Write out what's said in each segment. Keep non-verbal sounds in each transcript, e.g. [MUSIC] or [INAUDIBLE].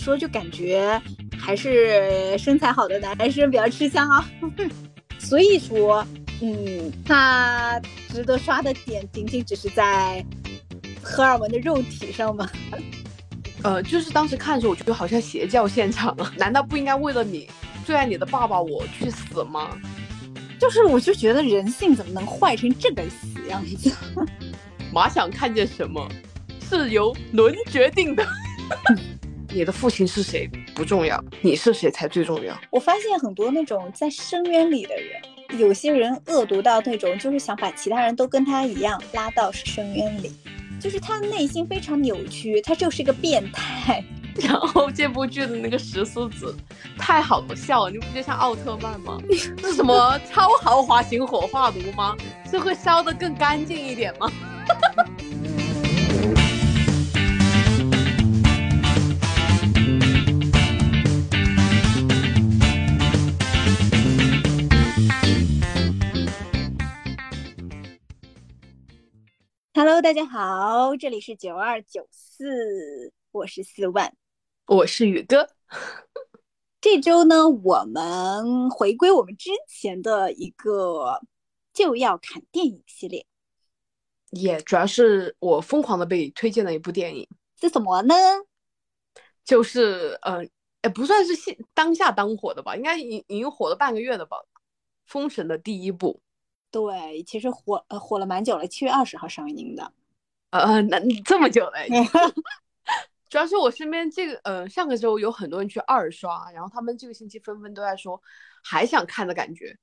说，就感觉还是身材好的男生比较吃香啊。[LAUGHS] 所以说，嗯，他值得刷的点仅仅只是在荷尔蒙的肉体上吗？呃，就是当时看的时候，我觉得好像邪教现场啊，难道不应该为了你最爱你的爸爸我去死吗？就是我就觉得人性怎么能坏成这个死样子？[LAUGHS] 马想看见什么，是由轮决定的。[LAUGHS] 你的父亲是谁不重要，你是谁才最重要。我发现很多那种在深渊里的人，有些人恶毒到那种，就是想把其他人都跟他一样拉到深渊里。就是他内心非常扭曲，他就是一个变态。[LAUGHS] 然后这部剧的那个石狮子太好笑了，你不觉得像奥特曼吗？是 [LAUGHS] 什么超豪华型火化炉吗？是会烧得更干净一点吗 [LAUGHS]？Hello，大家好，这里是九二九四，我是四万，我是宇哥。[LAUGHS] 这周呢，我们回归我们之前的一个就要看电影系列，也主要是我疯狂的被推荐的一部电影，是什么呢？就是呃，也不算是现当下当火的吧，应该已已经火了半个月了吧，《封神》的第一部。对，其实火呃火了蛮久了，七月二十号上映的，呃，那这么久嘞。[LAUGHS] [LAUGHS] 主要是我身边这个呃上个周有很多人去二刷，然后他们这个星期纷纷都在说还想看的感觉，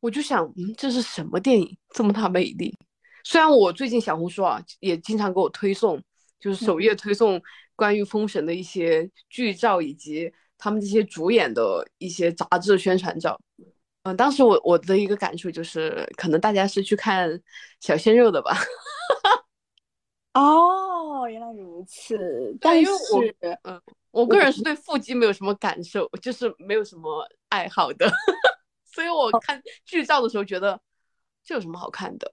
我就想，嗯，这是什么电影这么大魅力？虽然我最近小红书啊也经常给我推送，就是首页推送关于封神的一些剧照以及他们这些主演的一些杂志宣传照。嗯，当时我我的一个感触就是，可能大家是去看小鲜肉的吧。[LAUGHS] 哦，原来如此。但是，嗯，我个人是对腹肌没有什么感受，就是没有什么爱好的。[LAUGHS] 所以我看剧照的时候觉得，这有什么好看的？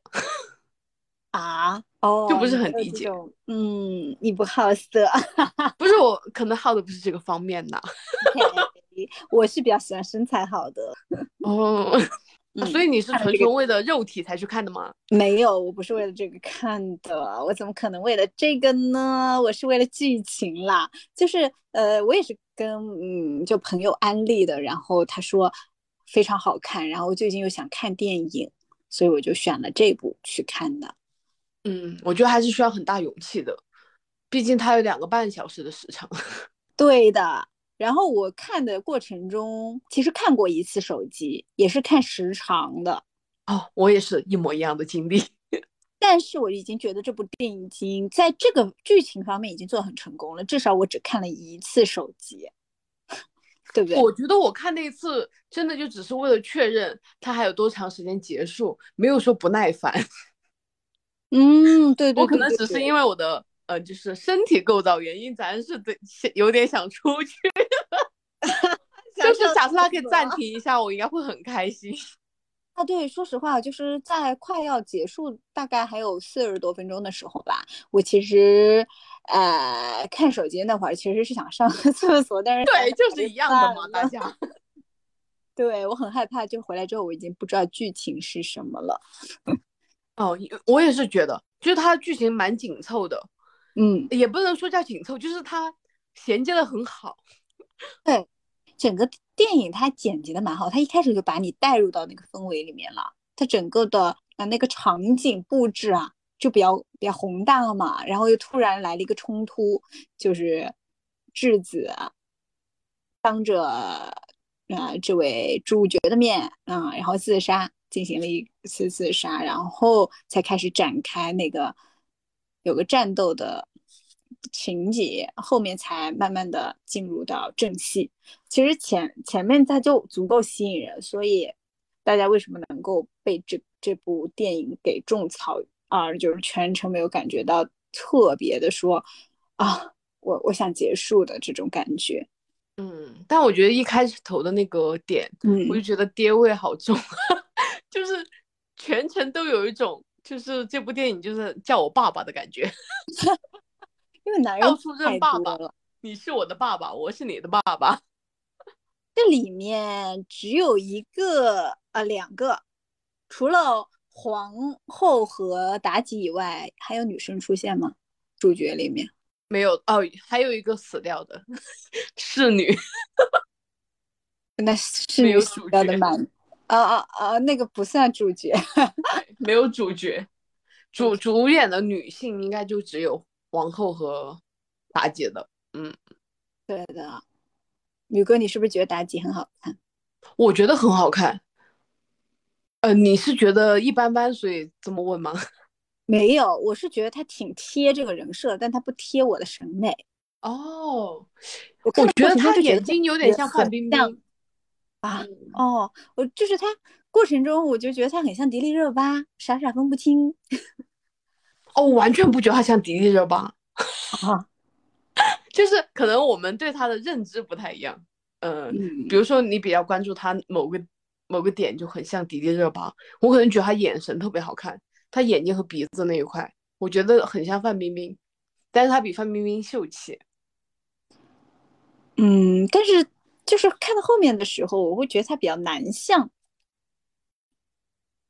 啊？哦，就不是很理解。嗯，你不好色。[LAUGHS] 不是我，可能好的不是这个方面呢。[LAUGHS] 我是比较喜欢身材好的 [LAUGHS] 哦，所以你是纯纯为了肉体才去看的吗？没有，我不是为了这个看的，我怎么可能为了这个呢？我是为了剧情啦，就是呃，我也是跟嗯就朋友安利的，然后他说非常好看，然后最近又想看电影，所以我就选了这部去看的。嗯，我觉得还是需要很大勇气的，毕竟它有两个半小时的时长。[LAUGHS] 对的。然后我看的过程中，其实看过一次手机，也是看时长的。哦，我也是一模一样的经历。[LAUGHS] 但是我已经觉得这部电影已经在这个剧情方面已经做很成功了。至少我只看了一次手机，[LAUGHS] 对不对？我觉得我看那一次真的就只是为了确认它还有多长时间结束，没有说不耐烦。[LAUGHS] 嗯，对对。我可能只是因为我的。呃，就是身体构造原因，咱是得有点想出去。[LAUGHS] 就是假设他可以暂停一下，我应该会很开心。[LAUGHS] 啊，对，说实话，就是在快要结束，大概还有四十多分钟的时候吧，我其实呃看手机那会儿，其实是想上个 [LAUGHS] 厕所，但是对，就是一样的嘛，大家。对我很害怕，就回来之后我已经不知道剧情是什么了。哦，我也是觉得，就是它剧情蛮紧凑的。嗯，也不能说叫紧凑，就是它衔接的很好。[LAUGHS] 对，整个电影它剪辑的蛮好，它一开始就把你带入到那个氛围里面了。它整个的啊那个场景布置啊，就比较比较宏大了嘛。然后又突然来了一个冲突，就是质子当着啊这位主角的面啊，然后自杀，进行了一次自杀，然后才开始展开那个。有个战斗的情节，后面才慢慢的进入到正戏。其实前前面它就足够吸引人，所以大家为什么能够被这这部电影给种草啊？就是全程没有感觉到特别的说啊，我我想结束的这种感觉。嗯，但我觉得一开始头的那个点，嗯我就觉得爹味好重，[LAUGHS] 就是全程都有一种。就是这部电影就是叫我爸爸的感觉，[LAUGHS] 因为男人到处认爸爸了。你是我的爸爸，我是你的爸爸。[LAUGHS] 这里面只有一个呃，两个，除了皇后和妲己以外，还有女生出现吗？主角里面没有哦，还有一个死掉的 [LAUGHS] 侍女，那侍女死掉的蛮啊啊啊，那个不算主角，[LAUGHS] 没有主角，主主演的女性应该就只有王后和妲己的，嗯，对的。宇哥，你是不是觉得妲己很好看？我觉得很好看。呃，你是觉得一般般，所以这么问吗？[LAUGHS] 没有，我是觉得她挺贴这个人设，但她不贴我的审美。哦，我觉得她眼睛有点像范冰冰啊。哦，我就是他过程中，我就觉得他很像迪丽热巴，傻傻分不清。[LAUGHS] 哦，我完全不觉得他像迪丽热巴。啊。[LAUGHS] 就是可能我们对他的认知不太一样，嗯，比如说你比较关注他某个某个点就很像迪丽热巴，我可能觉得他眼神特别好看，他眼睛和鼻子那一块，我觉得很像范冰冰，但是他比范冰冰秀气。嗯，但是就是看到后面的时候，我会觉得他比较男相，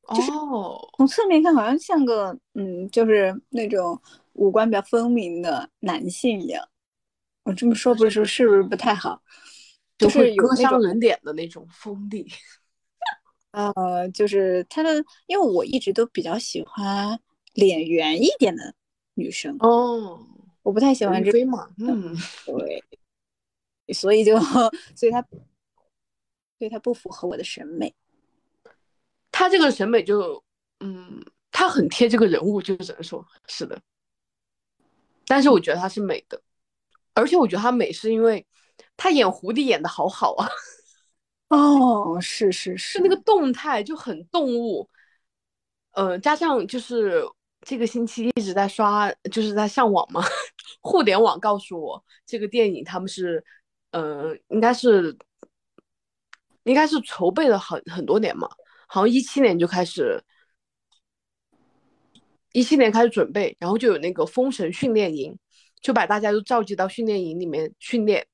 哦，从侧面看好像像个嗯，就是那种五官比较分明的男性一样。我这么说不是是不是不太好？就是割伤人脸的那种锋利。呃，就是他的，因为我一直都比较喜欢脸圆一点的女生哦，我不太喜欢这飞嘛，嗯，对，所以就所以他，所以他不符合我的审美。他这个审美就，嗯，他很贴这个人物，就只能说是的。但是我觉得他是美的。而且我觉得他美是因为他演狐狸演的好好啊。哦，是是是，[LAUGHS] 那个动态就很动物。呃，加上就是这个星期一直在刷，就是在上网嘛，[LAUGHS] 互联网告诉我这个电影他们是，呃，应该是应该是筹备了很很多年嘛，好像一七年就开始，一七年开始准备，然后就有那个封神训练营。就把大家都召集到训练营里面训练。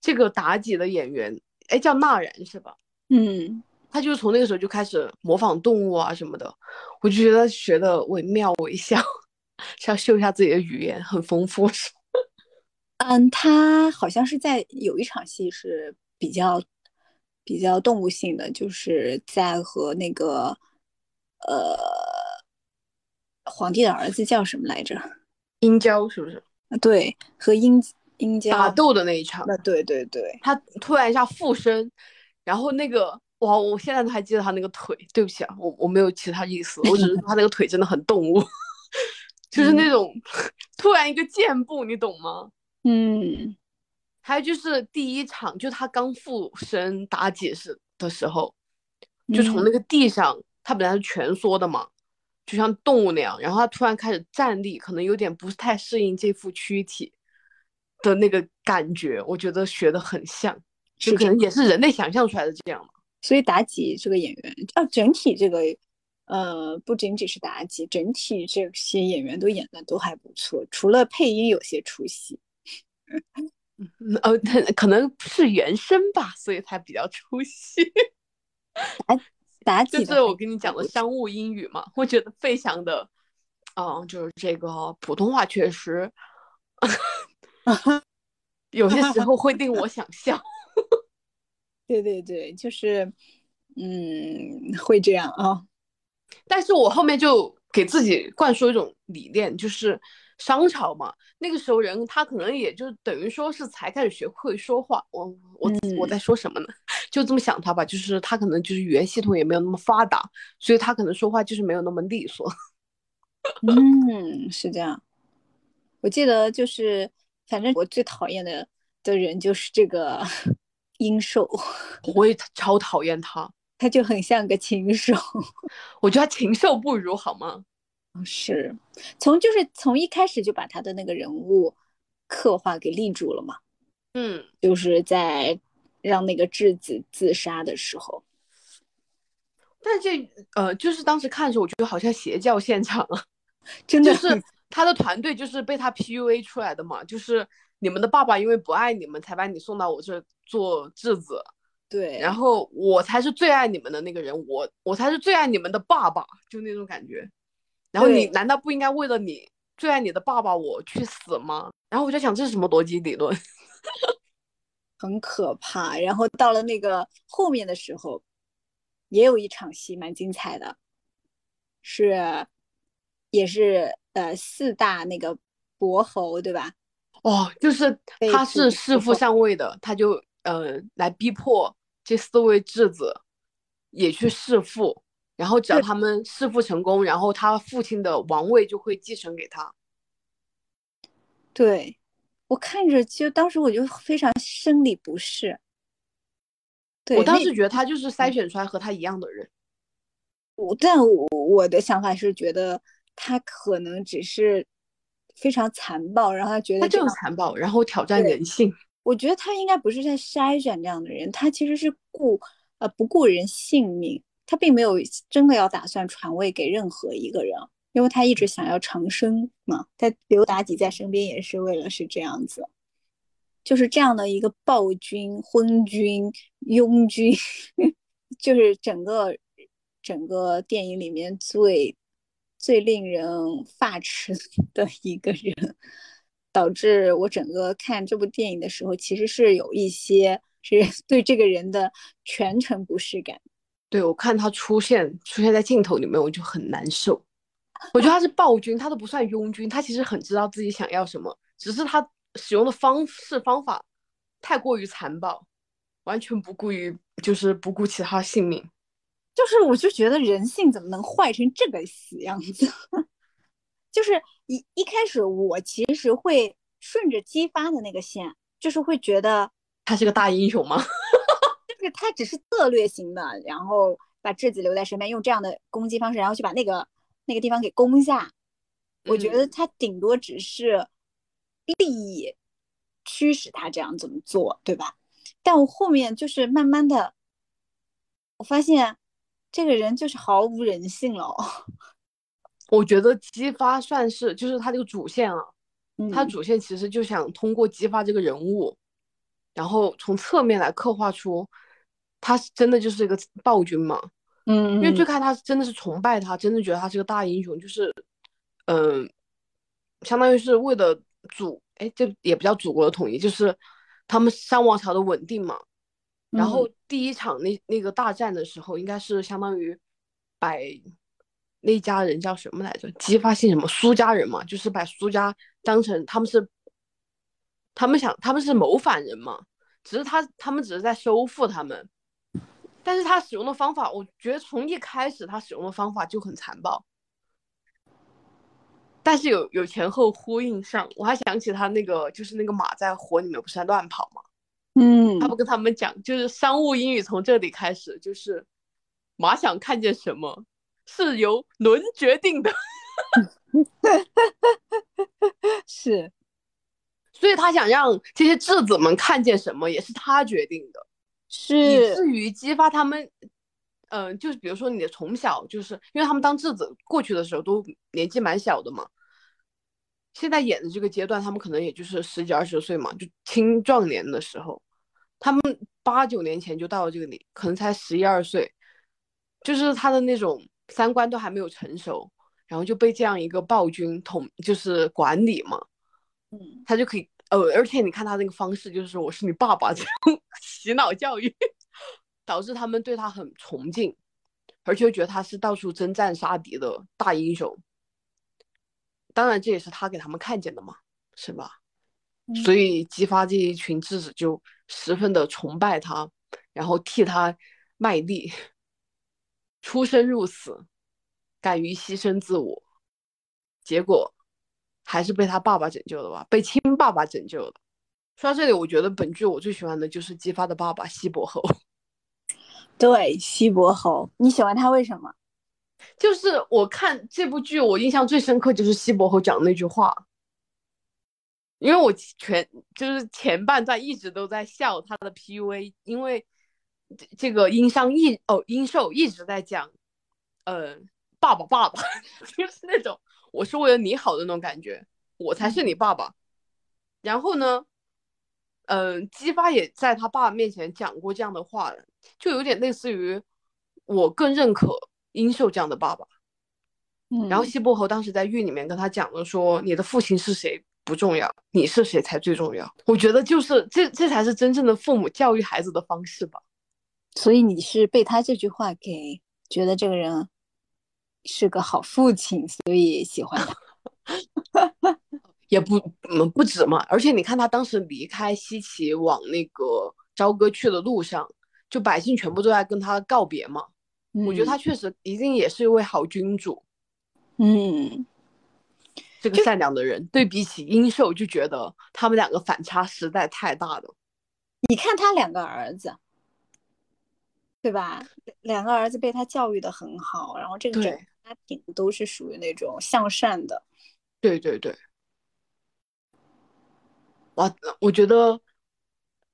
这个妲己的演员，哎，叫娜然是吧？嗯，他就是从那个时候就开始模仿动物啊什么的，我就觉得学的惟妙惟肖，[LAUGHS] 是要秀一下自己的语言很丰富。嗯，他好像是在有一场戏是比较比较动物性的，就是在和那个呃皇帝的儿子叫什么来着？殷郊是不是？对，和殷殷郊打斗的那一场，那对对对，他突然一下附身，然后那个哇，我现在都还记得他那个腿。对不起啊，我我没有其他意思，我只是他那个腿真的很动物，[LAUGHS] 就是那种 [LAUGHS] 突然一个箭步，你懂吗？嗯，还有就是第一场，就他刚附身妲己时的时候，就从那个地上，他本来是蜷缩的嘛。就像动物那样，然后他突然开始站立，可能有点不太适应这副躯体的那个感觉。我觉得学的很像，就可能也是人类想象出来的这样嘛所以妲己这个演员啊，整体这个呃，不仅仅是妲己，整体这些演员都演的都还不错，除了配音有些出戏。呃，可能是原声吧，所以才比较出戏。哎。就是我跟你讲的商务英语嘛，我觉得费翔的，嗯，就是这个普通话确实，[LAUGHS] 有些时候会令我想笑。[LAUGHS] 对对对，就是，嗯，会这样啊。但是我后面就给自己灌输一种理念，就是。商朝嘛，那个时候人他可能也就等于说是才开始学会说话。我我我在说什么呢？[LAUGHS] 就这么想他吧，就是他可能就是语言系统也没有那么发达，所以他可能说话就是没有那么利索。[LAUGHS] 嗯，是这样。我记得就是，反正我最讨厌的的人就是这个殷寿，[LAUGHS] 我也超讨厌他，他就很像个禽兽。我觉得他禽兽不如，好吗？是。从就是从一开始就把他的那个人物刻画给立住了嘛，嗯，就是在让那个质子自杀的时候，但这呃就是当时看的时候，我觉得好像邪教现场啊，真的就是他的团队就是被他 PUA 出来的嘛，就是你们的爸爸因为不爱你们，才把你送到我这做质子。对，然后我才是最爱你们的那个人，我我才是最爱你们的爸爸，就那种感觉。然后你难道不应该为了你最爱你的爸爸我去死吗？然后我就想这是什么逻辑理论？[LAUGHS] 很可怕。然后到了那个后面的时候，也有一场戏蛮精彩的，是也是呃四大那个伯侯对吧？哦，就是他是弑父上位的，他就呃来逼迫。这四位质子也去弑父，然后只要他们弑父成功，然后他父亲的王位就会继承给他。对，我看着就当时我就非常生理不适。对我当时觉得他就是筛选出来和他一样的人。我但我我的想法是觉得他可能只是非常残暴，然后他觉得他就是残暴，然后挑战人性。我觉得他应该不是在筛选这样的人，他其实是顾呃不顾人性命，他并没有真的要打算传位给任何一个人，因为他一直想要长生嘛。他刘妲己在身边也是为了是这样子，就是这样的一个暴君、昏君、庸君，[LAUGHS] 就是整个整个电影里面最最令人发指的一个人。导致我整个看这部电影的时候，其实是有一些是对这个人的全程不适感。对我看他出现出现在镜头里面，我就很难受。我觉得他是暴君，他都不算庸君，他其实很知道自己想要什么，只是他使用的方式方法太过于残暴，完全不顾于就是不顾其他性命。就是我就觉得人性怎么能坏成这个死样子？[LAUGHS] 就是一一开始，我其实会顺着姬发的那个线，就是会觉得他是个大英雄吗？就是他只是策略型的，然后把质子留在身边，用这样的攻击方式，然后去把那个那个地方给攻下。我觉得他顶多只是利益驱使他这样怎么做，对吧？但我后面就是慢慢的，我发现这个人就是毫无人性了。[LAUGHS] 我觉得姬发算是就是他这个主线啊，他主线其实就想通过姬发这个人物，然后从侧面来刻画出他真的就是一个暴君嘛。嗯，因为最开始他真的是崇拜他，真的觉得他是个大英雄，就是嗯，相当于是为了祖，哎，这也不叫祖国的统一，就是他们商王朝的稳定嘛。然后第一场那那个大战的时候，应该是相当于把。那家人叫什么来着？姬发姓什么？苏家人嘛，就是把苏家当成他们是，他们想他们是谋反人嘛，只是他他们只是在收复他们，但是他使用的方法，我觉得从一开始他使用的方法就很残暴，但是有有前后呼应上，我还想起他那个就是那个马在火里面不是在乱跑吗，嗯，他不跟他们讲，就是商务英语从这里开始，就是马想看见什么。是由轮决定的，[LAUGHS] 是，所以他想让这些质子们看见什么，也是他决定的，是以至于激发他们，嗯，就是比如说你的从小就是因为他们当质子过去的时候都年纪蛮小的嘛，现在演的这个阶段，他们可能也就是十几二十岁嘛，就青壮年的时候，他们八九年前就到了这个里，可能才十一二岁，就是他的那种。三观都还没有成熟，然后就被这样一个暴君统，就是管理嘛，嗯，他就可以，呃，而且你看他那个方式，就是我是你爸爸这种 [LAUGHS] 洗脑教育，导致他们对他很崇敬，而且觉得他是到处征战杀敌的大英雄。当然，这也是他给他们看见的嘛，是吧？所以激发这一群智子就十分的崇拜他，然后替他卖力。出生入死，敢于牺牲自我，结果还是被他爸爸拯救的吧？被亲爸爸拯救的。说到这里，我觉得本剧我最喜欢的就是姬发的爸爸西伯侯。[LAUGHS] 对，西伯侯，你喜欢他为什么？就是我看这部剧，我印象最深刻就是西伯侯讲的那句话，因为我全就是前半段一直都在笑他的 PUA，因为。这个殷商一哦殷寿一直在讲，呃，爸爸爸爸，[LAUGHS] 就是那种我是为了你好的那种感觉，我才是你爸爸。然后呢，嗯，姬发也在他爸爸面前讲过这样的话，就有点类似于我更认可殷寿这样的爸爸。然后西伯侯当时在狱里面跟他讲了，说你的父亲是谁不重要，你是谁才最重要。我觉得就是这这才是真正的父母教育孩子的方式吧。所以你是被他这句话给觉得这个人是个好父亲，所以喜欢他。[LAUGHS] 也不嗯不止嘛，而且你看他当时离开西岐往那个朝歌去的路上，就百姓全部都在跟他告别嘛。我觉得他确实一定也是一位好君主。嗯，这个善良的人，对比起殷寿，就觉得他们两个反差实在太大了。你看他两个儿子，对吧？两个儿子被他教育的很好，然后这个整个家庭都是属于那种向善的。对对对。哇，我觉得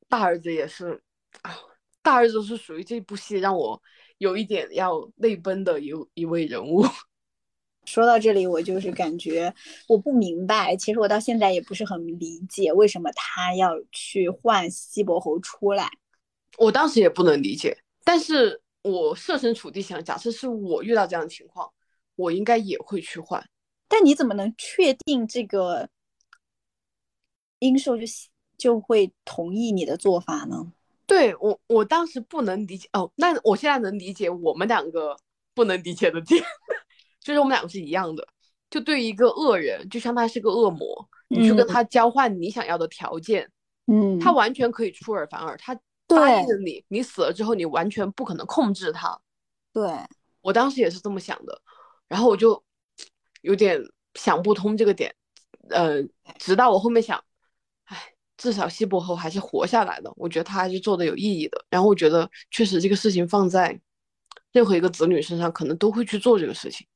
大儿子也是啊，大儿子是属于这部戏让我有一点要泪奔的一一位人物。[LAUGHS] 说到这里，我就是感觉我不明白，其实我到现在也不是很理解，为什么他要去换西伯侯出来。我当时也不能理解，但是我设身处地想，假设是我遇到这样的情况，我应该也会去换。但你怎么能确定这个英寿就就会同意你的做法呢？对我，我当时不能理解哦，那我现在能理解我们两个不能理解的点。[LAUGHS] 就是我们两个是一样的，就对一个恶人，就像他是个恶魔，你去跟他交换你想要的条件，嗯，他完全可以出尔反尔，他答应了你，你死了之后你完全不可能控制他。对我当时也是这么想的，然后我就有点想不通这个点，呃，直到我后面想，哎，至少西伯侯还是活下来的，我觉得他还是做的有意义的，然后我觉得确实这个事情放在任何一个子女身上，可能都会去做这个事情。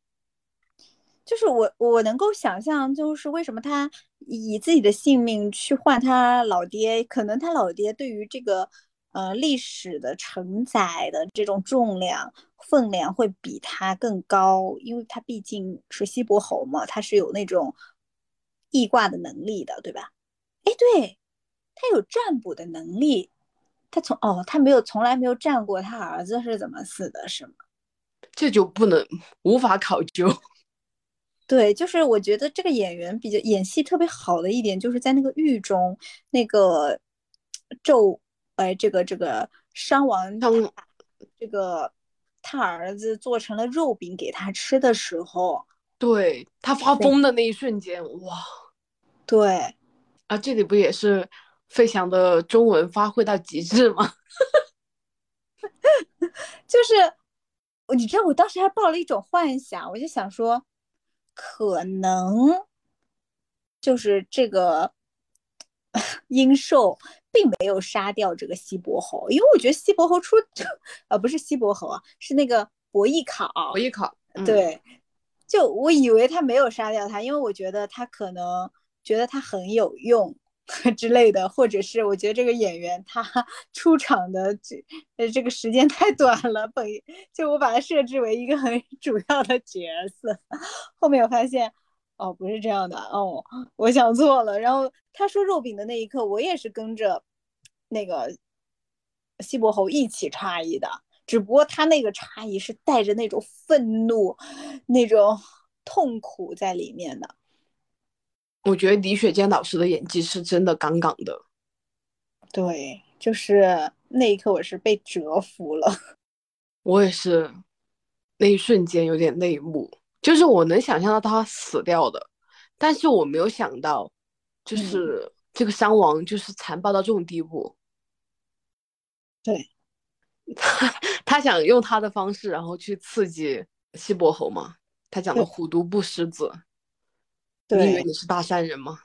就是我，我能够想象，就是为什么他以自己的性命去换他老爹，可能他老爹对于这个呃历史的承载的这种重量分量会比他更高，因为他毕竟是西伯侯嘛，他是有那种易卦的能力的，对吧？哎，对，他有占卜的能力，他从哦，他没有从来没有占过他儿子是怎么死的，是吗？这就不能无法考究。[LAUGHS] 对，就是我觉得这个演员比较演戏特别好的一点，就是在那个狱中，那个纣，哎，这个这个商王，这个他儿子做成了肉饼给他吃的时候，对他发疯的那一瞬间，哇，对，啊，这里不也是费翔的中文发挥到极致吗？[LAUGHS] 就是你知道，我当时还抱了一种幻想，我就想说。可能就是这个 [LAUGHS] 殷寿并没有杀掉这个西伯侯，因为我觉得西伯侯出 [LAUGHS] 呃不是西伯侯啊，是那个伯邑考。伯邑考对，就我以为他没有杀掉他，因为我觉得他可能觉得他很有用。[LAUGHS] 之类的，或者是我觉得这个演员他出场的这呃这个时间太短了，本就我把他设置为一个很主要的角色，后面我发现哦不是这样的哦，我想错了。然后他说肉饼的那一刻，我也是跟着那个西伯侯一起诧异的，只不过他那个诧异是带着那种愤怒、那种痛苦在里面的。我觉得李雪健老师的演技是真的杠杠的，对，就是那一刻我是被折服了，[LAUGHS] 我也是，那一瞬间有点泪目，就是我能想象到他死掉的，但是我没有想到，就是这个伤亡就是残暴到这种地步，对，他他想用他的方式，然后去刺激西伯侯嘛，他讲的虎毒不食子。你以为你是大善人吗？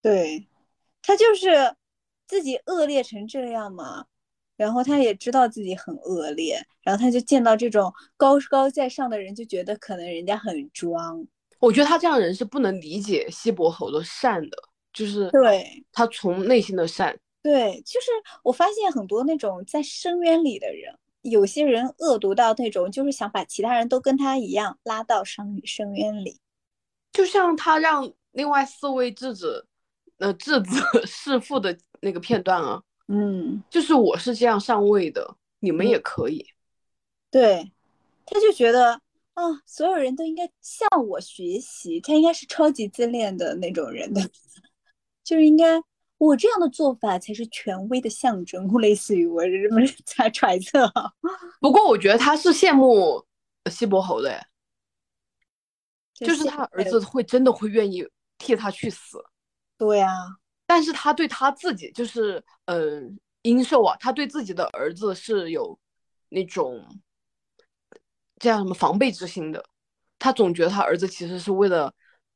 对，他就是自己恶劣成这样嘛，然后他也知道自己很恶劣，然后他就见到这种高高在上的人，就觉得可能人家很装。我觉得他这样人是不能理解西伯侯的善的，就是对他从内心的善。对，就是我发现很多那种在深渊里的人。有些人恶毒到那种，就是想把其他人都跟他一样拉到深深渊里。就像他让另外四位质子，呃，质子 [LAUGHS] 弑父的那个片段啊，嗯，就是我是这样上位的，你们也可以。对，他就觉得啊，所有人都应该向我学习，他应该是超级自恋的那种人的，[LAUGHS] 就是应该我这样的做法才是权威的象征，类似于我这么猜揣测。[LAUGHS] 不过我觉得他是羡慕西伯侯的，就是他儿子会真的会愿意替他去死。对呀，但是他对他自己就是呃，殷寿啊，他对自己的儿子是有那种。这样什么防备之心的，他总觉得他儿子其实是为了，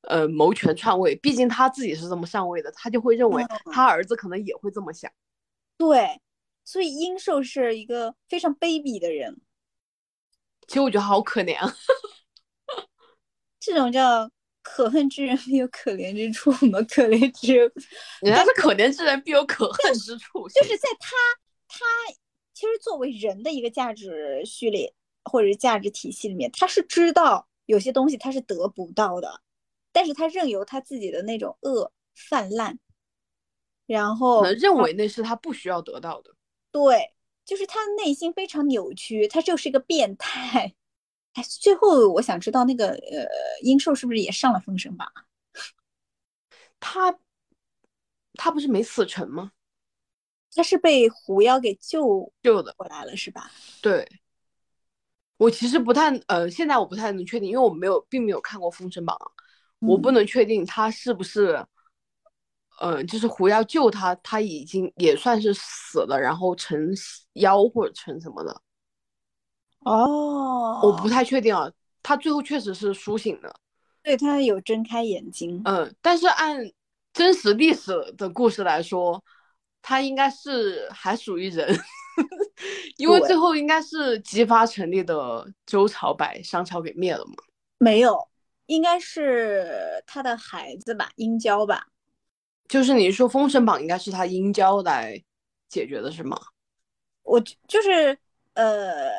呃，谋权篡位。毕竟他自己是这么上位的，他就会认为他儿子可能也会这么想。对，所以殷寿是一个非常卑鄙的人。其实我觉得好可怜啊，[LAUGHS] 这种叫可恨之人必有可怜之处嘛？可怜之人，[LAUGHS] 人家是可怜之人必有可恨之处，就是在他他其实作为人的一个价值序列。或者是价值体系里面，他是知道有些东西他是得不到的，但是他任由他自己的那种恶泛滥，然后认为那是他不需要得到的。对，就是他内心非常扭曲，他就是一个变态。哎，最后我想知道那个呃，殷寿是不是也上了封神榜？[LAUGHS] 他他不是没死成吗？他是被狐妖给救救的过来了，是吧？对。我其实不太，呃，现在我不太能确定，因为我没有，并没有看过《封神榜》，我不能确定他是不是，嗯，就是狐妖救他，他已经也算是死了，然后成妖或者成什么的。哦，我不太确定啊，他最后确实是苏醒的，对他有睁开眼睛。嗯，但是按真实历史的故事来说，他应该是还属于人。[LAUGHS] 因为最后应该是姬发成立的周朝把商朝给灭了嘛？没有，应该是他的孩子吧，殷郊吧。就是你说《封神榜》应该是他殷郊来解决的是吗？我就是呃，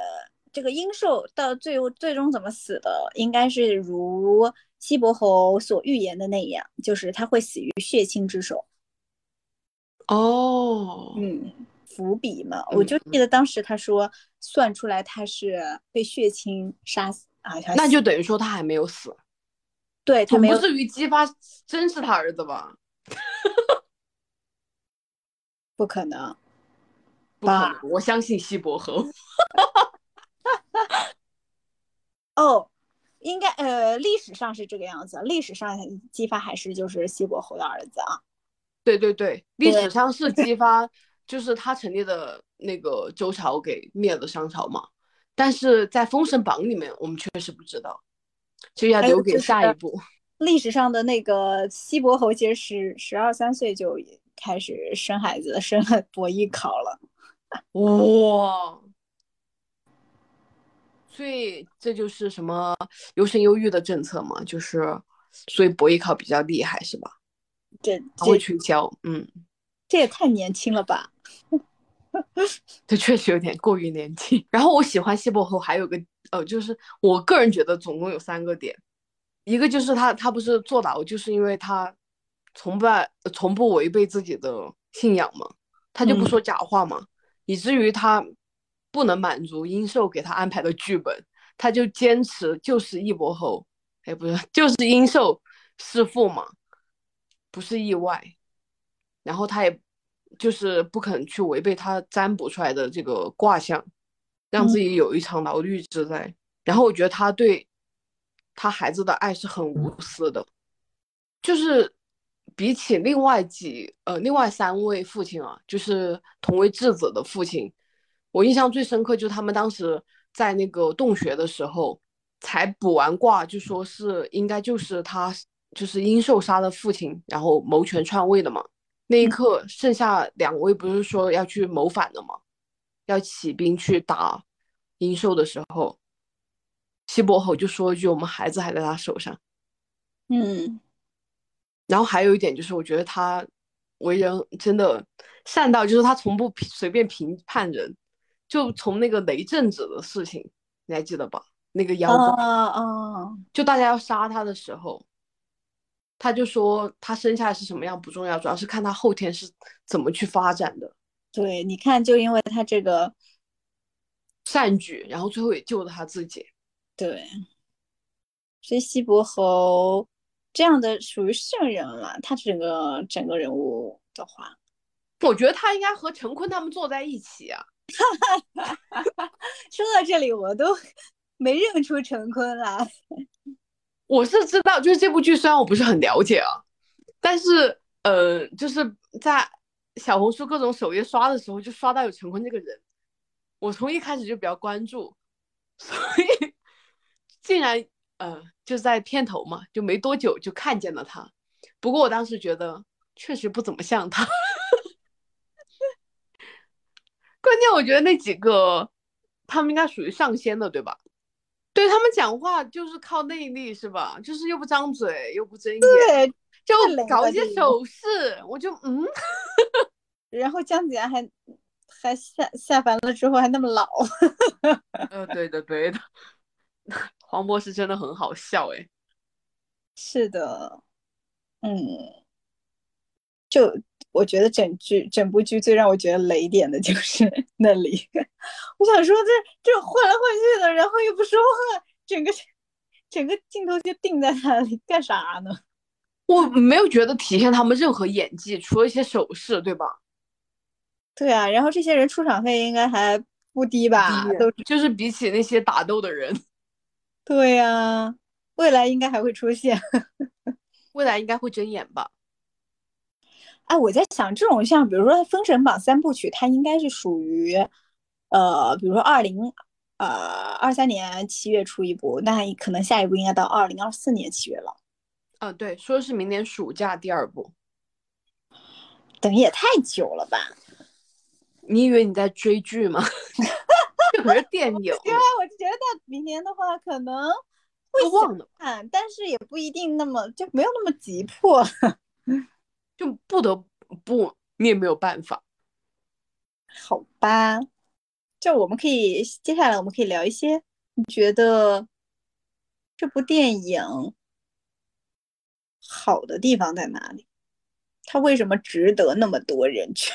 这个殷寿到最后最终怎么死的，应该是如西伯侯所预言的那样，就是他会死于血亲之手。哦，嗯。伏笔嘛，我就记得当时他说算出来他是被血亲杀死啊，那就等于说他还没有死，对他没有，不至于激发真是他儿子吧？不可能，不可能，我相信西伯侯。[LAUGHS] 哦，应该呃，历史上是这个样子，历史上姬发还是就是西伯侯的儿子啊？对对对，历史上是 [LAUGHS] 姬发。就是他成立的那个周朝给灭了商朝嘛，但是在《封神榜》里面我们确实不知道，就要留给下一步。[LAUGHS] 历史上的那个西伯侯其实十十二三岁就开始生孩子，生了伯邑考了，哇！所以这就是什么优生优育的政策嘛，就是所以伯邑考比较厉害是吧？这会取消，嗯。[LAUGHS] 这也太年轻了吧！[LAUGHS] 这确实有点过于年轻。然后我喜欢西伯侯还有个呃，就是我个人觉得总共有三个点，一个就是他他不是坐牢，就是因为他从不从不违背自己的信仰嘛，他就不说假话嘛，以至于他不能满足殷寿给他安排的剧本，他就坚持就是义伯侯，哎不是 [LAUGHS] 就是殷寿弑父嘛，不是意外。然后他也就是不肯去违背他占卜出来的这个卦象，让自己有一场牢狱之灾。然后我觉得他对他孩子的爱是很无私的，就是比起另外几呃另外三位父亲啊，就是同为质子的父亲，我印象最深刻就是他们当时在那个洞穴的时候才卜完卦，就说是应该就是他就是殷寿杀的父亲，然后谋权篡位的嘛。那一刻，剩下两位不是说要去谋反的吗？要起兵去打殷寿的时候，西伯侯就说一句：“我们孩子还在他手上。”嗯，然后还有一点就是，我觉得他为人真的善到，就是他从不随便评判人，就从那个雷震子的事情，你还记得吧？那个妖怪，啊啊，就大家要杀他的时候，他就说他生下来是什么样不重要，主要是看他后天是怎么去发展的。对，你看，就因为他这个善举，然后最后也救了他自己。对，所以西伯侯这样的属于圣人了。他整个整个人物的话，我觉得他应该和陈坤他们坐在一起啊。[LAUGHS] 说到这里，我都 [LAUGHS] 没认出陈坤来。我是知道，就是这部剧虽然我不是很了解啊，但是呃，就是在小红书各种首页刷的时候，就刷到有陈坤这个人，我从一开始就比较关注，所以竟然呃就在片头嘛，就没多久就看见了他。不过我当时觉得确实不怎么像他，关键我觉得那几个他们应该属于上仙的，对吧？对他们讲话就是靠内力，是吧？就是又不张嘴，又不睁眼，对，就搞一些手势，我就嗯，[LAUGHS] 然后姜子牙还还下下凡了之后还那么老，[LAUGHS] 呃，对的对的，[LAUGHS] 黄渤是真的很好笑哎，是的，嗯，就我觉得整剧整部剧最让我觉得雷点的就是 [LAUGHS] 那里，[LAUGHS] 我想说这这换来换去的，然后又不说话，整个整个镜头就定在那里干啥呢？[LAUGHS] 我没有觉得体现他们任何演技，除了一些手势，对吧？对啊，然后这些人出场费应该还不低吧？就是比起那些打斗的人，对呀、未来应该还会出现。未来应该会睁眼吧？哎，我在想，这种像比如说《封神榜》三部曲，它应该是属于，呃，比如说二零呃二三年七月出一部，那可能下一部应该到二零二四年七月了，啊，对，说是明年暑假第二部。等也太久了吧？你以为你在追剧吗？这可是电影，对啊，我就觉得明年的话可能会忘了，想看，但是也不一定那么就没有那么急迫。[LAUGHS] 就不得不，你也没有办法。好吧，就我们可以接下来我们可以聊一些你觉得这部电影好的地方在哪里？它为什么值得那么多人去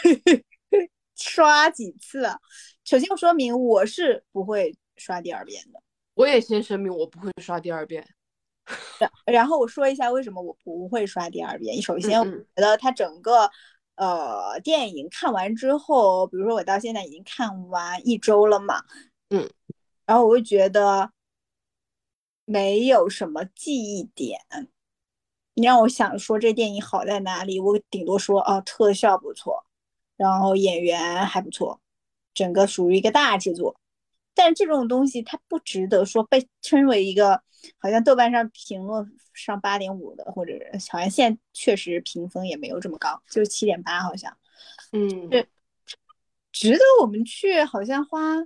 [LAUGHS] 刷几次啊？首先说明我是不会刷第二遍的，我也先声明，我不会刷第二遍。然然后我说一下为什么我不会刷第二遍。首先，我觉得它整个呃电影看完之后，比如说我到现在已经看完一周了嘛，嗯，然后我会觉得没有什么记忆点。你让我想说这电影好在哪里，我顶多说哦特效不错，然后演员还不错，整个属于一个大制作。但这种东西它不值得说被称为一个，好像豆瓣上评论上八点五的，或者是好像现在确实评分也没有这么高，就是七点八好像，嗯，对值得我们去好像花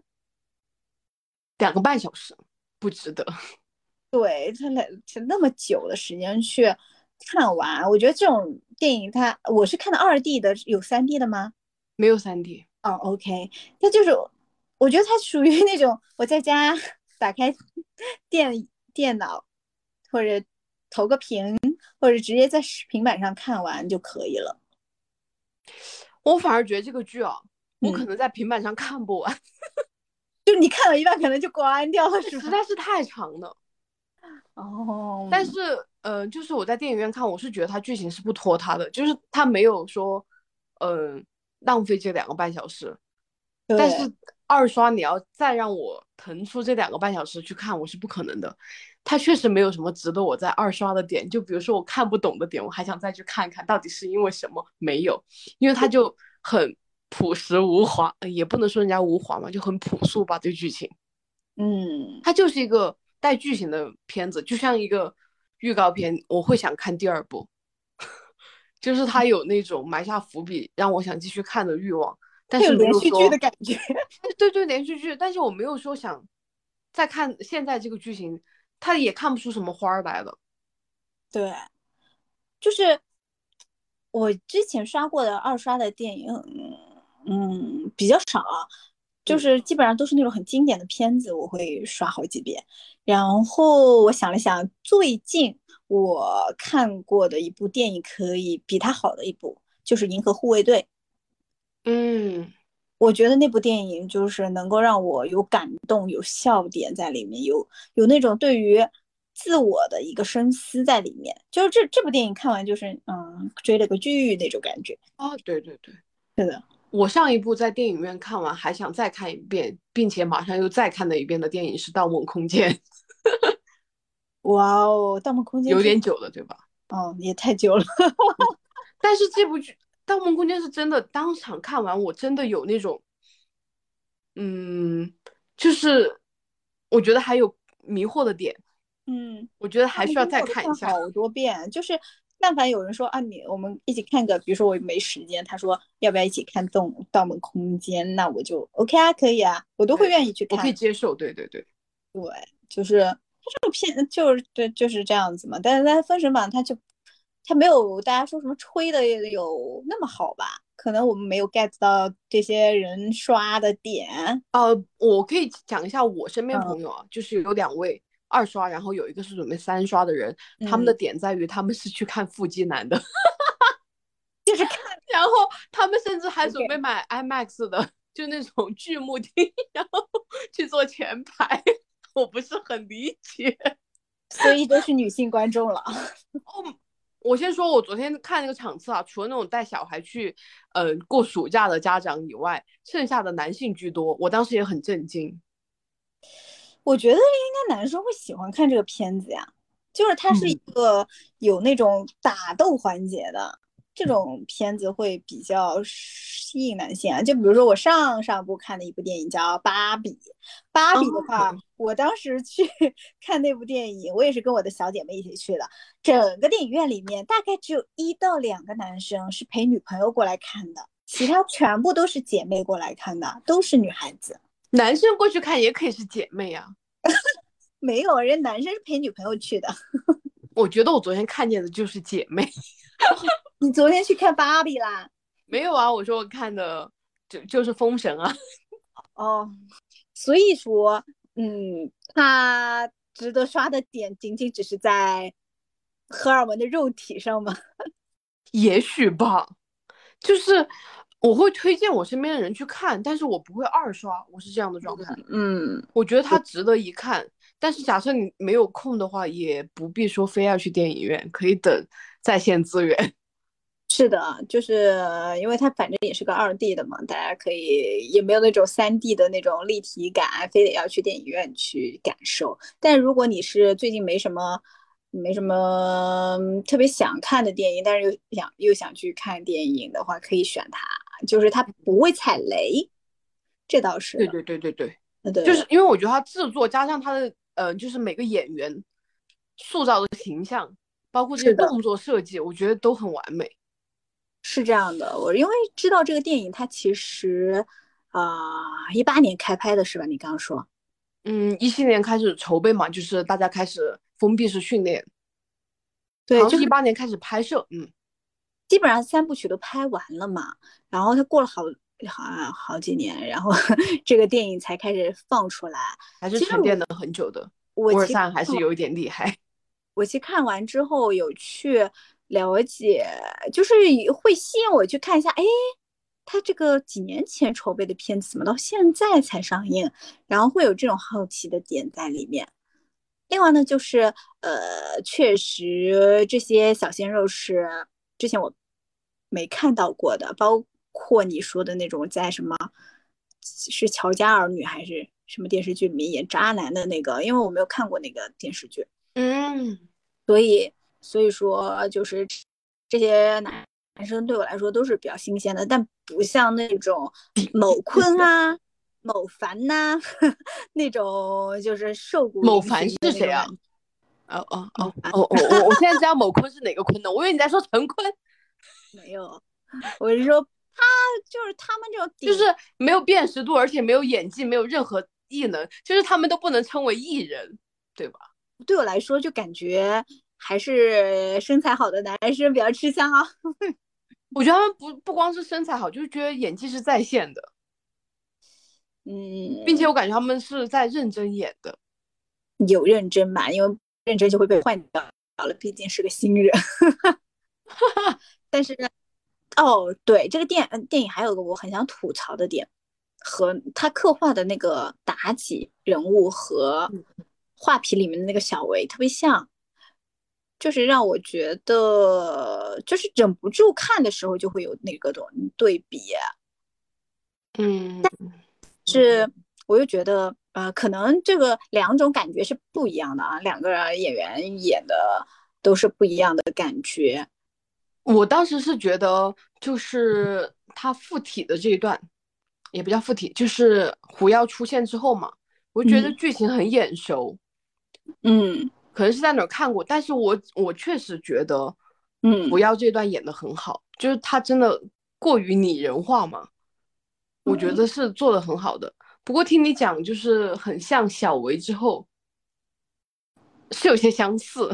两个半小时不值得。[LAUGHS] 对他那那么久的时间去看完，我觉得这种电影它我是看的二 D 的，有三 D 的吗？没有三 D，哦，OK，它就是，我觉得它属于那种我在家 [LAUGHS] 打开电电脑，或者投个屏，或者直接在平板上看完就可以了。我反而觉得这个剧啊，我嗯可能在平板上看不完，[LAUGHS] 就你看到一半可能就关掉了，实？在是太长了。[LAUGHS] 哦，但是，呃，就是我在电影院看，我是觉得它剧情是不拖沓的，就是它没有说，嗯、浪费这两个半小时。但是二刷你要再让我腾出这两个半小时去看，我是不可能的。它确实没有什么值得我在二刷的点，就比如说我看不懂的点，我还想再去看看到底是因为什么，没有，因为它就很朴实无华，呃也不能说人家无华嘛，就很朴素吧，这剧情。嗯，它就是一个带剧情的片子，就像一个预告片，我会想看第二部，[LAUGHS] 就是它有那种埋下伏笔，让我想继续看的欲望。但连续剧的感觉。[LAUGHS] 对对，连续剧，但是我没有说想再看现在这个剧情，它也看不出什么花儿来了。对，就是我之前刷过的二刷的电影，嗯，比较少啊。就是基本上都是那种很经典的片子，我会刷好几遍。然后我想了想，最近我看过的一部电影，可以比它好的一部，就是《银河护卫队》。嗯，我觉得那部电影就是能够让我有感动，有笑点在里面，有有那种对于自我的一个深思在里面。就是这这部电影看完就是嗯，追了个剧那种感觉。哦，对对对，是的。我上一部在电影院看完还想再看一遍，并且马上又再看了一遍的电影是《盗梦空间》。[LAUGHS] 哇哦，《盗梦空间》有点久了，对吧？哦，也太久了。[LAUGHS] 但是这部剧《盗梦空间》是真的，当场看完我真的有那种，嗯，就是我觉得还有迷惑的点。嗯，我觉得还需要再看一下好多遍，就是。但凡有人说啊，你我们一起看个，比如说我没时间，他说要不要一起看《动盗梦空间》，那我就 OK 啊，可以啊，我都会愿意去看，我可以接受。对对对，对，就是他这个片就是对就是这样子嘛。但是在封神榜，他就他没有大家说什么吹的有那么好吧？可能我们没有 get 到这些人刷的点。呃，我可以讲一下我身边朋友啊，就是有两位。二刷，然后有一个是准备三刷的人，他们的点在于他们是去看腹肌男的，[LAUGHS] 就是看，然后他们甚至还准备买 IMAX 的，就那种巨幕厅，然后去坐前排，我不是很理解，所以都是女性观众了。[LAUGHS] 哦，我先说，我昨天看那个场次啊，除了那种带小孩去，呃，过暑假的家长以外，剩下的男性居多，我当时也很震惊。我觉得应该男生会喜欢看这个片子呀，就是它是一个有那种打斗环节的这种片子会比较吸引男性啊。就比如说我上上部看的一部电影叫《芭比》，芭比的话，我当时去 [LAUGHS] 看那部电影，我也是跟我的小姐妹一起去的。整个电影院里面大概只有一到两个男生是陪女朋友过来看的，其他全部都是姐妹过来看的，都是女孩子。男生过去看也可以是姐妹啊，[LAUGHS] 没有，人男生是陪女朋友去的。[LAUGHS] 我觉得我昨天看见的就是姐妹。[LAUGHS] 你昨天去看芭比啦？没有啊，我说我看的就就是封神啊。[LAUGHS] 哦，所以说，嗯，他值得刷的点仅仅只是在荷尔蒙的肉体上吗？[LAUGHS] 也许吧，就是。我会推荐我身边的人去看，但是我不会二刷，我是这样的状态。嗯，我觉得它值得一看，但是假设你没有空的话，也不必说非要去电影院，可以等在线资源。[LAUGHS] 是的，就是因为它反正也是个二 D 的嘛，大家可以也没有那种三 D 的那种立体感，非得要去电影院去感受。但如果你是最近没什么。没什么特别想看的电影，但是又想又想去看电影的话，可以选它，就是它不会踩雷，这倒是。对对对对对，对，就是因为我觉得它制作加上它的呃，就是每个演员塑造的形象，包括这些动作设计，我觉得都很完美。是这样的，我因为知道这个电影，它其实啊一八年开拍的是吧？你刚刚说，嗯，一七年开始筹备嘛，就是大家开始。封闭式训练，对，就一八年开始拍摄，嗯，基本上三部曲都拍完了嘛，然后他过了好好好几年，然后 [LAUGHS] 这个电影才开始放出来，还是沉淀了很久的。我二三还是有一点厉害。[LAUGHS] 我去看完之后有去了解，就是会吸引我去看一下，哎，他这个几年前筹备的片子怎么到现在才上映？然后会有这种好奇的点在里面。另外呢，就是呃，确实这些小鲜肉是之前我没看到过的，包括你说的那种在什么是乔家儿女还是什么电视剧里面演渣男的那个，因为我没有看过那个电视剧，嗯，所以所以说就是这些男男生对我来说都是比较新鲜的，但不像那种 [LAUGHS] 某坤啊。某凡呐，[LAUGHS] 那种就是瘦骨。某凡是谁啊？哦哦哦哦我我我现在知道某坤是哪个坤了？我以为你在说陈坤。没有，我是说他就是他们这种，就是没有辨识度，而且没有演技，没有任何艺能，就是他们都不能称为艺人，对吧？对我来说，就感觉还是身材好的男生比较吃香啊。[LAUGHS] 我觉得他们不不光是身材好，就是觉得演技是在线的。嗯，并且我感觉他们是在认真演的，有认真吧？因为认真就会被换掉了，毕竟是个新人。[LAUGHS] [LAUGHS] 但是，哦，对，这个电电影还有个我很想吐槽的点，和他刻画的那个妲己人物和画皮里面的那个小维特别像，就是让我觉得就是忍不住看的时候就会有那个种对比。嗯，但是，我又觉得，呃，可能这个两种感觉是不一样的啊，两个演员演的都是不一样的感觉。我当时是觉得，就是他附体的这一段，也不叫附体，就是狐妖出现之后嘛，我觉得剧情很眼熟，嗯，可能是在哪儿看过，但是我我确实觉得，嗯，狐妖这段演的很好，就是他真的过于拟人化嘛。我觉得是做的很好的，不过听你讲就是很像小维之后，是有些相似。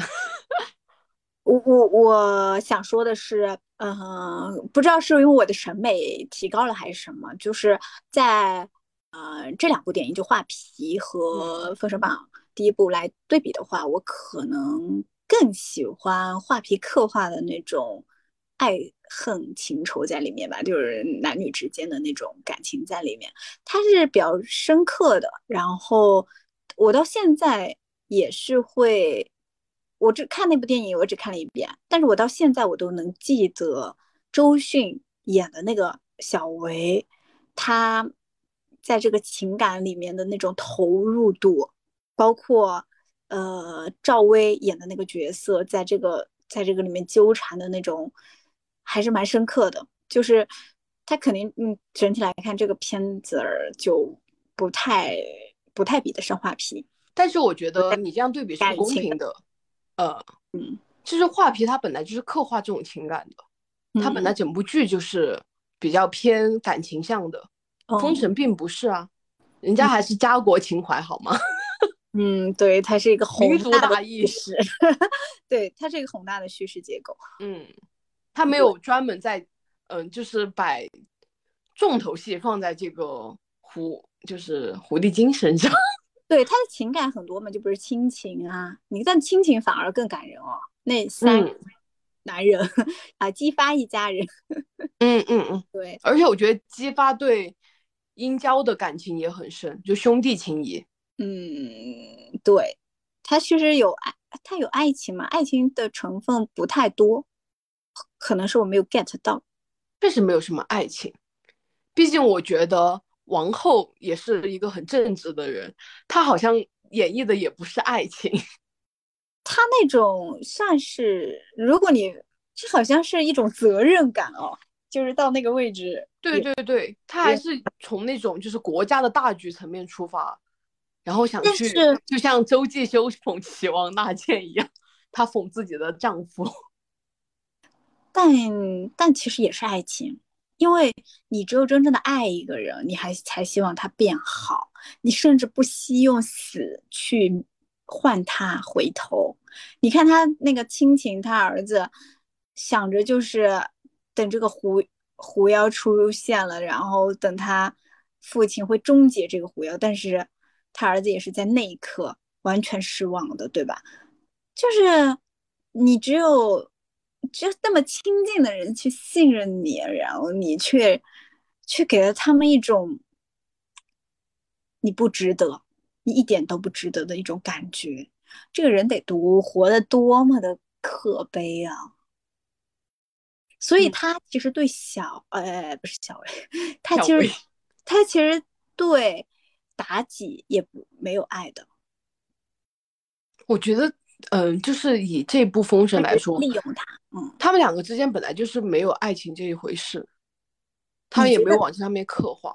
我我我想说的是，嗯，不知道是因为我的审美提高了还是什么，就是在呃这两部电影就《画皮》和《封神榜》第一部来对比的话，我可能更喜欢《画皮》刻画的那种。爱恨情仇在里面吧，就是男女之间的那种感情在里面，它是比较深刻的。然后我到现在也是会，我只看那部电影，我只看了一遍，但是我到现在我都能记得周迅演的那个小维，他在这个情感里面的那种投入度，包括呃赵薇演的那个角色，在这个在这个里面纠缠的那种。还是蛮深刻的，就是他肯定，嗯，整体来看这个片子就不太不太比得上画皮。但是我觉得你这样对比是公平的，呃，嗯，就是画皮它本来就是刻画这种情感的，它本来整部剧就是比较偏感情向的，封神并不是啊，人家还是家国情怀好吗？[LAUGHS] 嗯，对，它是一个宏大的意识，[LAUGHS] 对，它是一个宏大的叙事结构，嗯。它没有专门在，嗯，就是把重头戏放在这个狐，就是狐狸精身上。对他的情感很多嘛，就不是亲情啊，你但亲情反而更感人哦。那三男人啊，姬发一家人。嗯 [LAUGHS] 嗯嗯，对。而且我觉得姬发对殷郊的感情也很深，就兄弟情谊。嗯，对，他其实有爱，他有爱情嘛？爱情的成分不太多。可能是我没有 get 到，确实没有什么爱情。毕竟我觉得王后也是一个很正直的人，她好像演绎的也不是爱情。[LAUGHS] 她那种算是，如果你这好像是一种责任感哦，就是到那个位置。对对对，她还是从那种就是国家的大局层面出发，然后想去，就像周继修捧齐王纳谏一样，她讽自己的丈夫。[LAUGHS] 但但其实也是爱情，因为你只有真正的爱一个人，你还才希望他变好，你甚至不惜用死去换他回头。你看他那个亲情，他儿子想着就是等这个狐狐妖出现了，然后等他父亲会终结这个狐妖，但是他儿子也是在那一刻完全失望的，对吧？就是你只有。就那么亲近的人去信任你，然后你却却给了他们一种你不值得，你一点都不值得的一种感觉。这个人得多活得多么的可悲啊！所以他其实对小呃不是小薇，他其实他其实对妲己也不没有爱的。我觉得。嗯，就是以这部《封神》来说，利用他，嗯，他们两个之间本来就是没有爱情这一回事，他也没有往这上面刻画。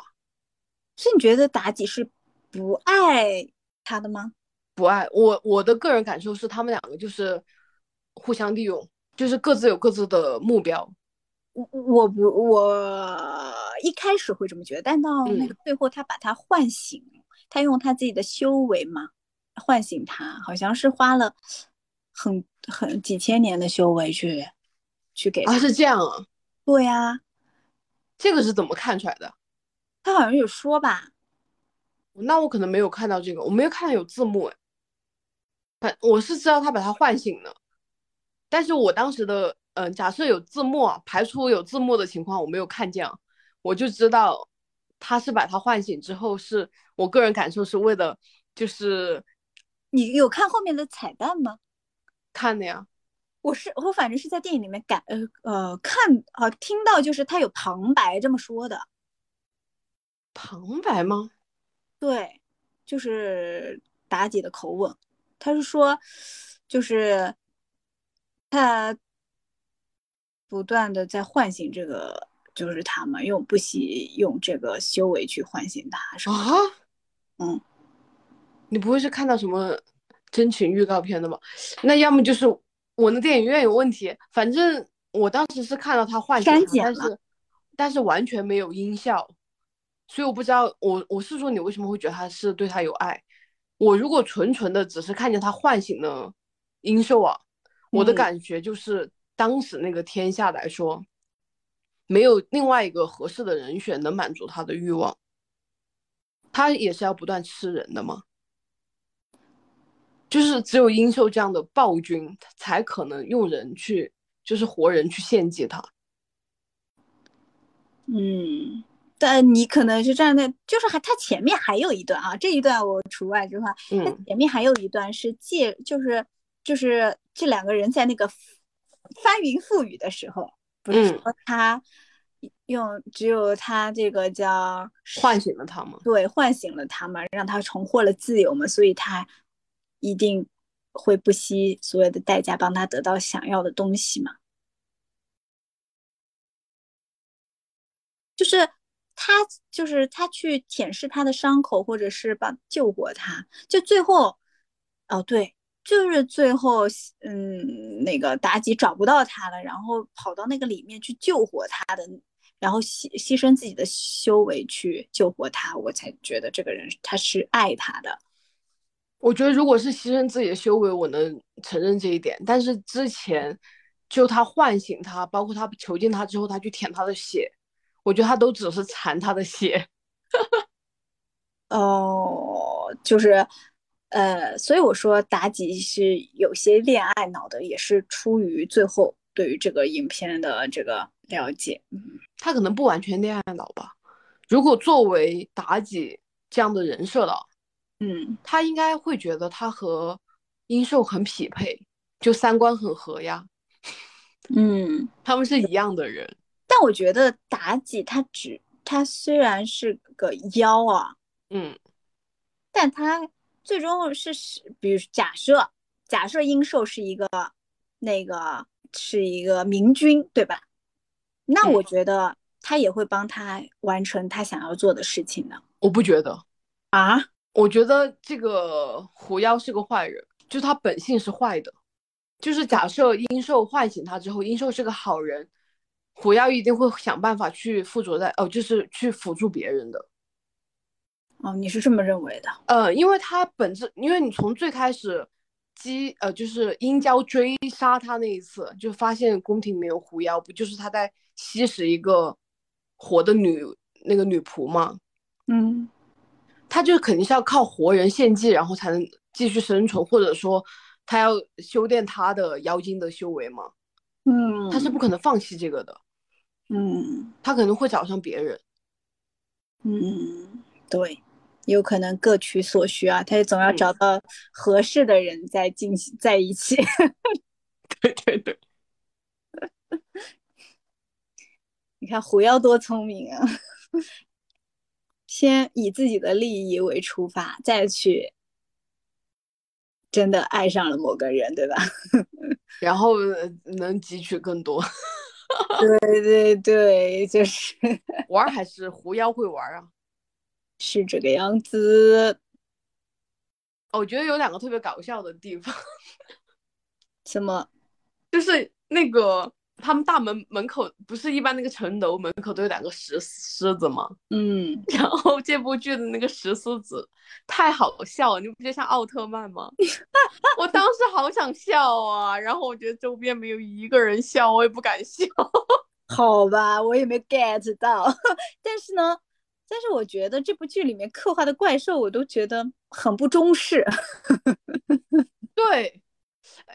是你觉得妲己是不爱他的吗？不爱我，我的个人感受是他们两个就是互相利用，就是各自有各自的目标。我我不我一开始会这么觉得，但到那个最后，他把他唤醒，他用他自己的修为嘛。唤醒他，好像是花了很很几千年的修为去去给啊。是这样啊？对呀，这个是怎么看出来的？他好像有说吧，那我可能没有看到这个，我没有看到有字幕哎。反我是知道他把他唤醒了，但是我当时的嗯，假设有字幕，排除有字幕的情况，我没有看见啊，我就知道他是把他唤醒之后，是我个人感受是为了就是你有看后面的彩蛋吗？看的呀。我是我反正是在电影里面感呃呃看啊听到就是他有旁白这么说的，旁白吗？对，就是妲己的口吻，他是说就是他不断的在唤醒这个就是他嘛，用不惜用这个修为去唤醒他，是啊，嗯，你不会是看到什么真情预告片的吧？那要么就是。我那电影院有问题，反正我当时是看到他唤醒，但是但是完全没有音效，所以我不知道我我是说你为什么会觉得他是对他有爱？我如果纯纯的只是看见他唤醒了殷寿啊，我的感觉就是当时那个天下来说，没有另外一个合适的人选能满足他的欲望，他也是要不断吃人的吗？就是只有殷秀这样的暴君，才可能用人去，就是活人去献祭他。嗯，但你可能是站在，就是还他前面还有一段啊，这一段我除外之外，他，前面还有一段是借，就是就是这两个人在那个翻云覆雨的时候，不是说他用只有他这个叫唤醒了他吗？对，唤醒了他们，让他重获了自由嘛，所以他。一定会不惜所有的代价帮他得到想要的东西嘛？就是他，就是他去舔舐他的伤口，或者是帮救活他。就最后，哦，对，就是最后，嗯，那个妲己找不到他了，然后跑到那个里面去救活他的，然后牺牺牲自己的修为去救活他，我才觉得这个人他是爱他的。我觉得，如果是牺牲自己的修为，我能承认这一点。但是之前，就他唤醒他，包括他囚禁他之后，他去舔他的血，我觉得他都只是馋他的血。[LAUGHS] 哦，就是，呃，所以我说妲己是有些恋爱脑的，也是出于最后对于这个影片的这个了解。嗯，他可能不完全恋爱脑吧。如果作为妲己这样的人设的。嗯，他应该会觉得他和殷寿很匹配，就三观很合呀。[LAUGHS] 嗯，他们是一样的人。但我觉得妲己她只她虽然是个妖啊，嗯，但她最终是是，比如假设假设殷寿是一个那个是一个明君，对吧？那我觉得他也会帮他完成他想要做的事情的。我不觉得啊。我觉得这个狐妖是个坏人，就他本性是坏的。就是假设殷寿唤醒他之后，殷寿是个好人，狐妖一定会想办法去附着在哦，就是去辅助别人的。哦，你是这么认为的？呃，因为他本质，因为你从最开始姬呃，就是殷郊追杀他那一次，就发现宫廷里面有狐妖，不就是他在吸食一个活的女那个女仆吗？嗯。他就肯定是要靠活人献祭，然后才能继续生存，或者说他要修炼他的妖精的修为嘛。嗯，他是不可能放弃这个的。嗯，他可能会找上别人。嗯，对，有可能各取所需啊，他也总要找到合适的人在进行在一起。对 [LAUGHS] 对对，[LAUGHS] 你看狐妖多聪明啊！先以自己的利益为出发，再去真的爱上了某个人，对吧？[LAUGHS] 然后能汲取更多。[LAUGHS] 对对对，就是 [LAUGHS] 玩还是狐妖会玩啊？是这个样子。我觉得有两个特别搞笑的地方。什么？就是那个。他们大门门口不是一般那个城楼门口都有两个石狮子吗？嗯，[LAUGHS] 然后这部剧的那个石狮子太好笑了，你不觉得像奥特曼吗？[LAUGHS] 我当时好想笑啊，然后我觉得周边没有一个人笑，我也不敢笑。[LAUGHS] 好吧，我也没 get 到。但是呢，但是我觉得这部剧里面刻画的怪兽，我都觉得很不中式。对，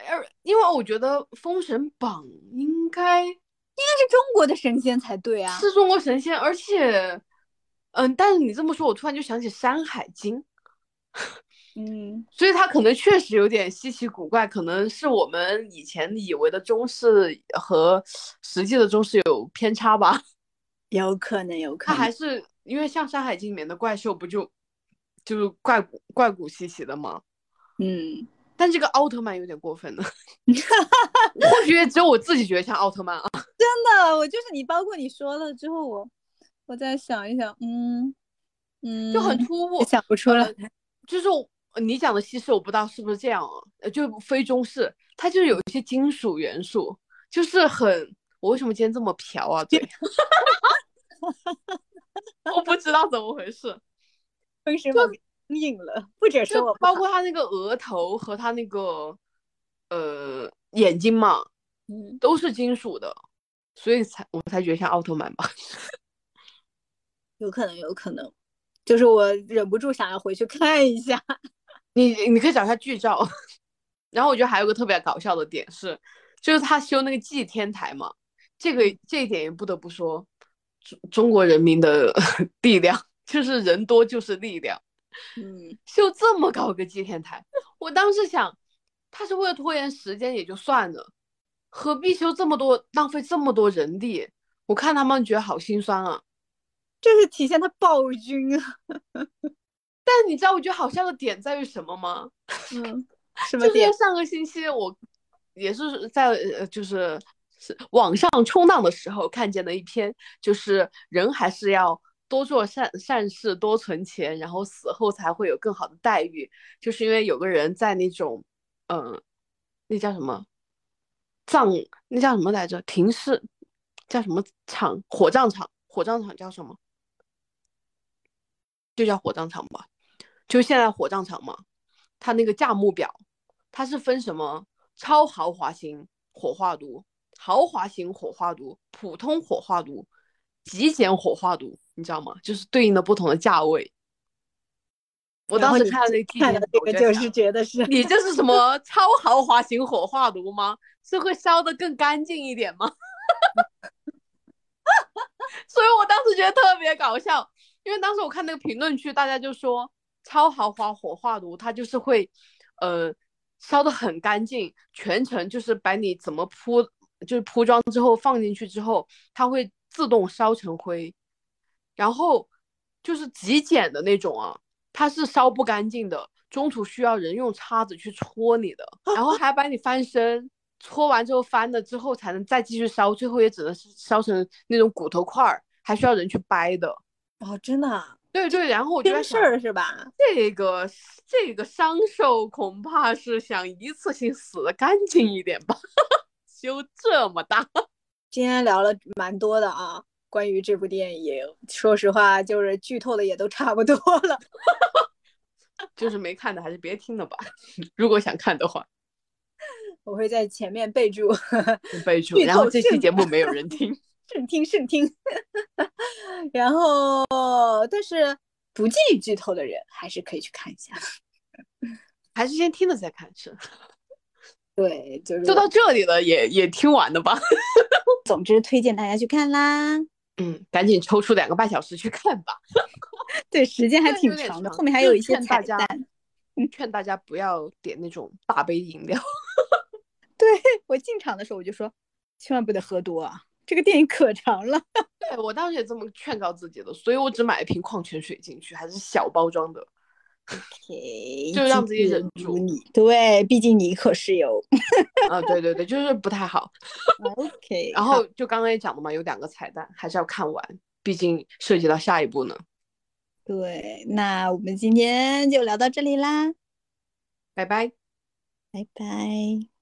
而因为我觉得《封神榜》应该应该是中国的神仙才对啊，是中国神仙，而且，嗯，但是你这么说，我突然就想起《山海经》。[LAUGHS] 嗯，所以它可能确实有点稀奇古怪，可能是我们以前以为的中式和实际的中式有偏差吧？[LAUGHS] 有可能，有可能。它还是因为像《山海经》里面的怪兽，不就就是怪古怪古稀奇的吗？嗯，但这个奥特曼有点过分了，[LAUGHS] 或许只有我自己觉得像奥特曼啊。[LAUGHS] 真的，我就是你，包括你说了之后，我我再想一想，嗯嗯，就很突兀，想不出来，就是。你讲的西式我不知道是不是这样，啊，就非中式，它就是有一些金属元素，就是很，我为什么今天这么飘啊？[LAUGHS] 对，我不知道怎么回事，为什么硬了？不只是我，包括他那个额头和他那个呃眼睛嘛，嗯，都是金属的，所以才我才觉得像奥特曼吧，[LAUGHS] 有可能，有可能，就是我忍不住想要回去看一下。[LAUGHS] 你你可以找一下剧照，[LAUGHS] 然后我觉得还有个特别搞笑的点是，就是他修那个祭天台嘛，这个这一点也不得不说中中国人民的力量，就是人多就是力量。嗯，[LAUGHS] 修这么高个祭天台，我当时想，他是为了拖延时间也就算了，何必修这么多，浪费这么多人力？我看他们觉得好心酸啊，这是体现他暴君啊。[LAUGHS] 但你知道我觉得好笑的点在于什么吗？嗯，[LAUGHS] 什么点？上个星期我也是在呃，就是是网上冲浪的时候看见的一篇，就是人还是要多做善善事，多存钱，然后死后才会有更好的待遇。就是因为有个人在那种，嗯，那叫什么葬，那叫什么来着？停尸叫什么场？火葬场？火葬场叫什么？就叫火葬场吧。就现在火葬场嘛，它那个价目表，它是分什么超豪华型火化炉、豪华型火化炉、普通火化炉、极简火化炉，你知道吗？就是对应的不同的价位。我当时看了那看了这个，就是觉得是你这是什么 [LAUGHS] 超豪华型火化炉吗？是会烧的更干净一点吗？[LAUGHS] 所以我当时觉得特别搞笑，因为当时我看那个评论区，大家就说。超豪华火化炉，它就是会，呃，烧的很干净，全程就是把你怎么铺，就是铺装之后放进去之后，它会自动烧成灰。然后就是极简的那种啊，它是烧不干净的，中途需要人用叉子去戳你的，[LAUGHS] 然后还把你翻身，戳完之后翻了之后才能再继续烧，最后也只能是烧成那种骨头块儿，还需要人去掰的。哦，真的。对对，然后我就在事儿是吧？这个这个伤兽恐怕是想一次性死的干净一点吧，[LAUGHS] 修这么大。今天聊了蛮多的啊，关于这部电影，说实话就是剧透的也都差不多了，[LAUGHS] 就是没看的还是别听了吧。如果想看的话，[LAUGHS] 我会在前面备注备注，然后这期节目没有 [LAUGHS] 人听。慎听慎听，然后但是不介意剧透的人还是可以去看一下，还是先听了再看是。对，就是就到这里了，也也听完了吧。总之推荐大家去看啦。嗯，赶紧抽出两个半小时去看吧。[LAUGHS] 对，时间还挺长的，后面还有一些彩蛋。劝大家不要点那种大杯饮料。[LAUGHS] 对我进场的时候我就说，千万不得喝多啊。这个电影可长了，对我当时也这么劝告自己的，所以我只买一瓶矿泉水进去，还是小包装的，OK，就让自己忍住。你对，毕竟你可是有，[LAUGHS] 啊，对对对，就是不太好。[LAUGHS] OK，然后就刚刚也讲了嘛，有两个彩蛋，还是要看完，毕竟涉及到下一步呢。对，那我们今天就聊到这里啦，拜拜，拜拜。